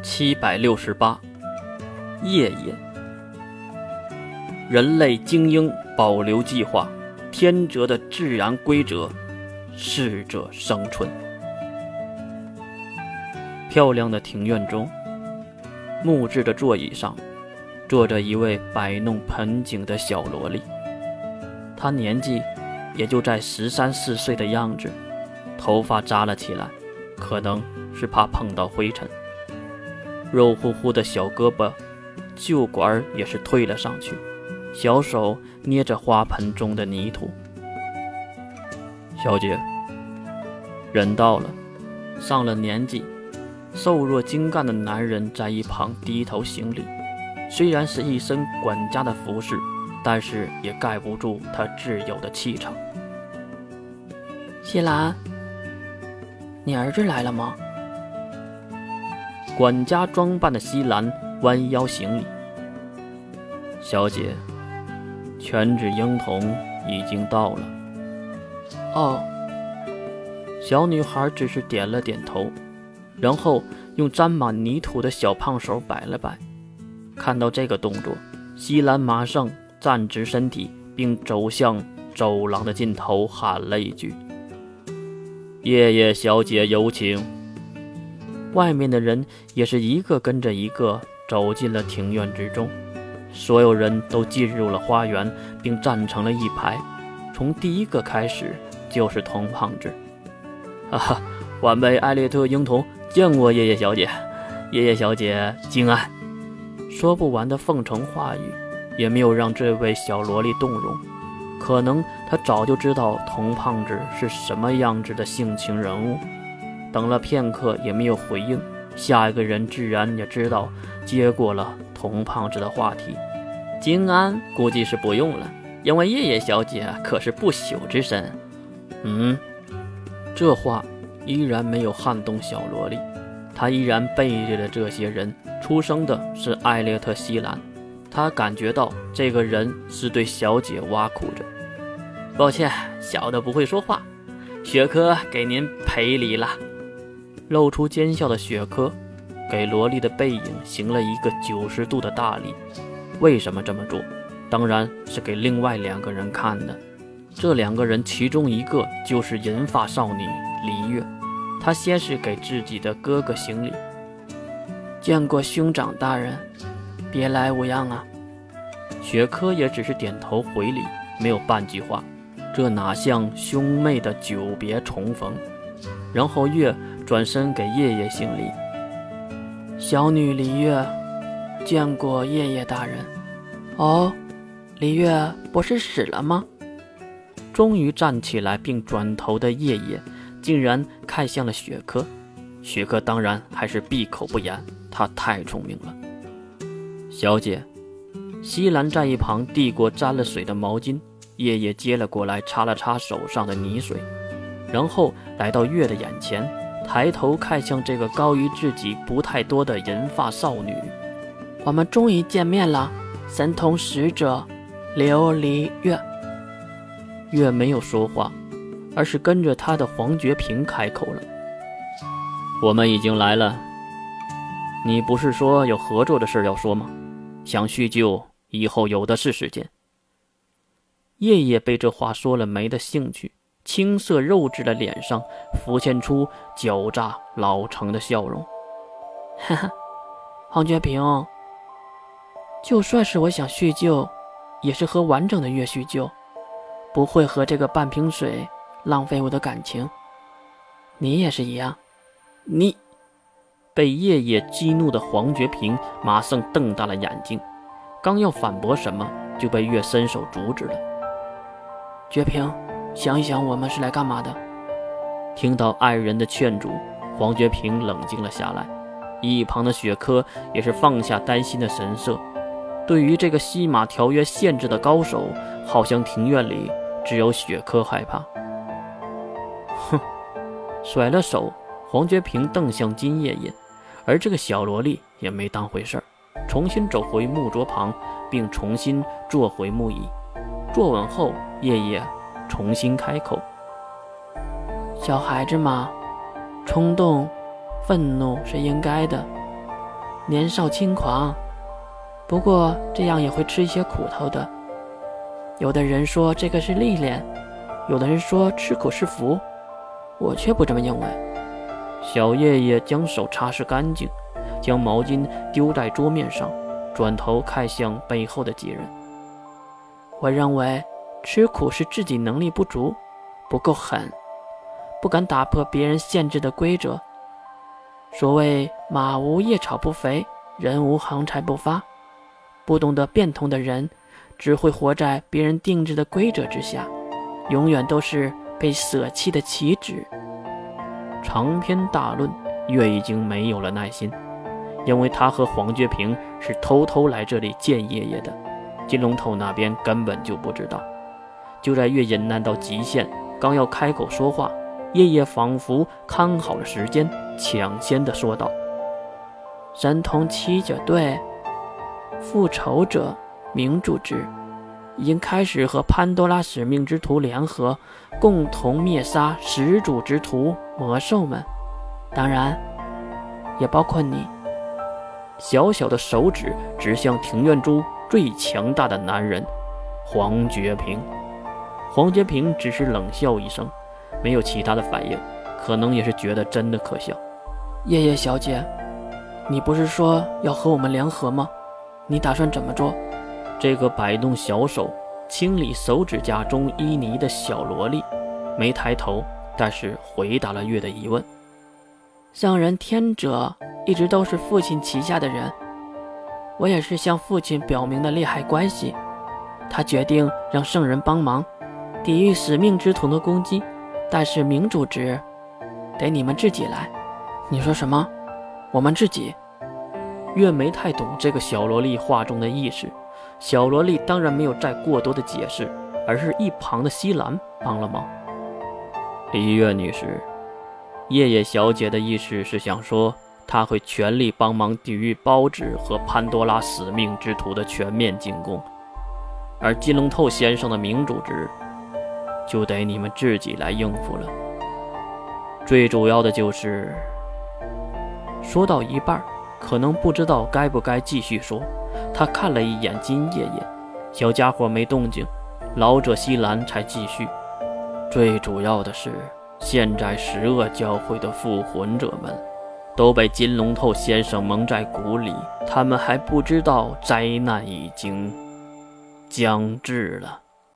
七百六十八，夜夜。人类精英保留计划，天择的自然规则，适者生存。漂亮的庭院中，木质的座椅上，坐着一位摆弄盆景的小萝莉。她年纪也就在十三四岁的样子，头发扎了起来，可能是怕碰到灰尘。肉乎乎的小胳膊，袖管也是退了上去，小手捏着花盆中的泥土。小姐，人到了，上了年纪。瘦弱精干的男人在一旁低头行礼，虽然是一身管家的服饰，但是也盖不住他自有的气场。西兰，你儿子来了吗？管家装扮的西兰弯腰行礼。小姐，犬子婴童已经到了。哦，小女孩只是点了点头。然后用沾满泥土的小胖手摆了摆，看到这个动作，西兰马上站直身体，并走向走廊的尽头，喊了一句：“夜夜小姐，有请。”外面的人也是一个跟着一个走进了庭院之中，所有人都进入了花园，并站成了一排。从第一个开始就是童胖子，哈哈，晚辈艾略特婴童。见过叶叶小姐，叶叶小姐敬安。说不完的奉承话语，也没有让这位小萝莉动容。可能她早就知道童胖子是什么样子的性情人物。等了片刻也没有回应，下一个人自然也知道，接过了童胖子的话题。金安估计是不用了，因为叶叶小姐可是不朽之身。嗯，这话。依然没有撼动小萝莉，她依然背对着这些人。出生的是艾略特·西兰，她感觉到这个人是对小姐挖苦着。抱歉，小的不会说话。雪珂给您赔礼了。露出奸笑的雪珂，给萝莉的背影行了一个九十度的大礼。为什么这么做？当然是给另外两个人看的。这两个人其中一个就是银发少女黎月。她先是给自己的哥哥行礼，见过兄长大人，别来无恙啊。雪珂也只是点头回礼，没有半句话。这哪像兄妹的久别重逢？然后月转身给夜夜行礼，小女李月，见过夜夜大人。哦，李月不是死了吗？终于站起来并转头的夜夜。竟然看向了雪珂，雪珂当然还是闭口不言。他太聪明了。小姐，西兰在一旁递过沾了水的毛巾，夜夜接了过来，擦了擦手上的泥水，然后来到月的眼前，抬头看向这个高于自己不太多的银发少女。我们终于见面了，神童使者琉璃月。月没有说话。而是跟着他的黄觉平开口了：“我们已经来了，你不是说有合作的事要说吗？想叙旧，以后有的是时间。”叶叶被这话说了没的兴趣，青涩肉质的脸上浮现出狡诈老成的笑容。哈哈，黄觉平，就算是我想叙旧，也是和完整的月叙旧，不会和这个半瓶水。浪费我的感情，你也是一样。你被夜夜激怒的黄觉平马上瞪大了眼睛，刚要反驳什么，就被月伸手阻止了。觉平，想一想，我们是来干嘛的？听到爱人的劝阻，黄觉平冷静了下来。一旁的雪珂也是放下担心的神色。对于这个西马条约限制的高手，好像庭院里只有雪珂害怕。哼，甩了手，黄觉平瞪向金叶叶，而这个小萝莉也没当回事儿，重新走回木桌旁，并重新坐回木椅。坐稳后，叶叶重新开口：“小孩子嘛，冲动、愤怒是应该的，年少轻狂，不过这样也会吃一些苦头的。有的人说这个是历练，有的人说吃苦是福，我却不这么认为。小叶叶将手擦拭干净，将毛巾丢在桌面上，转头看向背后的几人。我认为吃苦是自己能力不足，不够狠，不敢打破别人限制的规则。所谓“马无夜草不肥，人无横财不发”，不懂得变通的人，只会活在别人定制的规则之下，永远都是被舍弃的棋子。长篇大论，月已经没有了耐心，因为他和黄觉平是偷偷来这里见爷爷的，金龙头那边根本就不知道。就在月隐难到极限，刚要开口说话。夜夜仿佛看好了时间，抢先的说道：“神通七者对，复仇者明主之，已经开始和潘多拉使命之徒联合，共同灭杀始祖之徒魔兽们，当然，也包括你。”小小的手指指向庭院中最强大的男人黄觉平。黄觉平只是冷笑一声。没有其他的反应，可能也是觉得真的可笑。夜夜小姐，你不是说要和我们联合吗？你打算怎么做？这个摆动小手清理手指甲中淤泥的小萝莉，没抬头，但是回答了月的疑问。圣人天者一直都是父亲旗下的人，我也是向父亲表明的利害关系。他决定让圣人帮忙，抵御使命之徒的攻击。但是明主职，得你们自己来。你说什么？我们自己？月没太懂这个小萝莉话中的意思。小萝莉当然没有再过多的解释，而是一旁的西兰帮了忙。李月女士，夜夜小姐的意思是想说，她会全力帮忙抵御包子和潘多拉使命之徒的全面进攻，而金龙透先生的明主职。就得你们自己来应付了。最主要的就是，说到一半，可能不知道该不该继续说。他看了一眼金爷爷，小家伙没动静，老者西兰才继续。最主要的是，现在十恶教会的复魂者们都被金龙头先生蒙在鼓里，他们还不知道灾难已经将至了。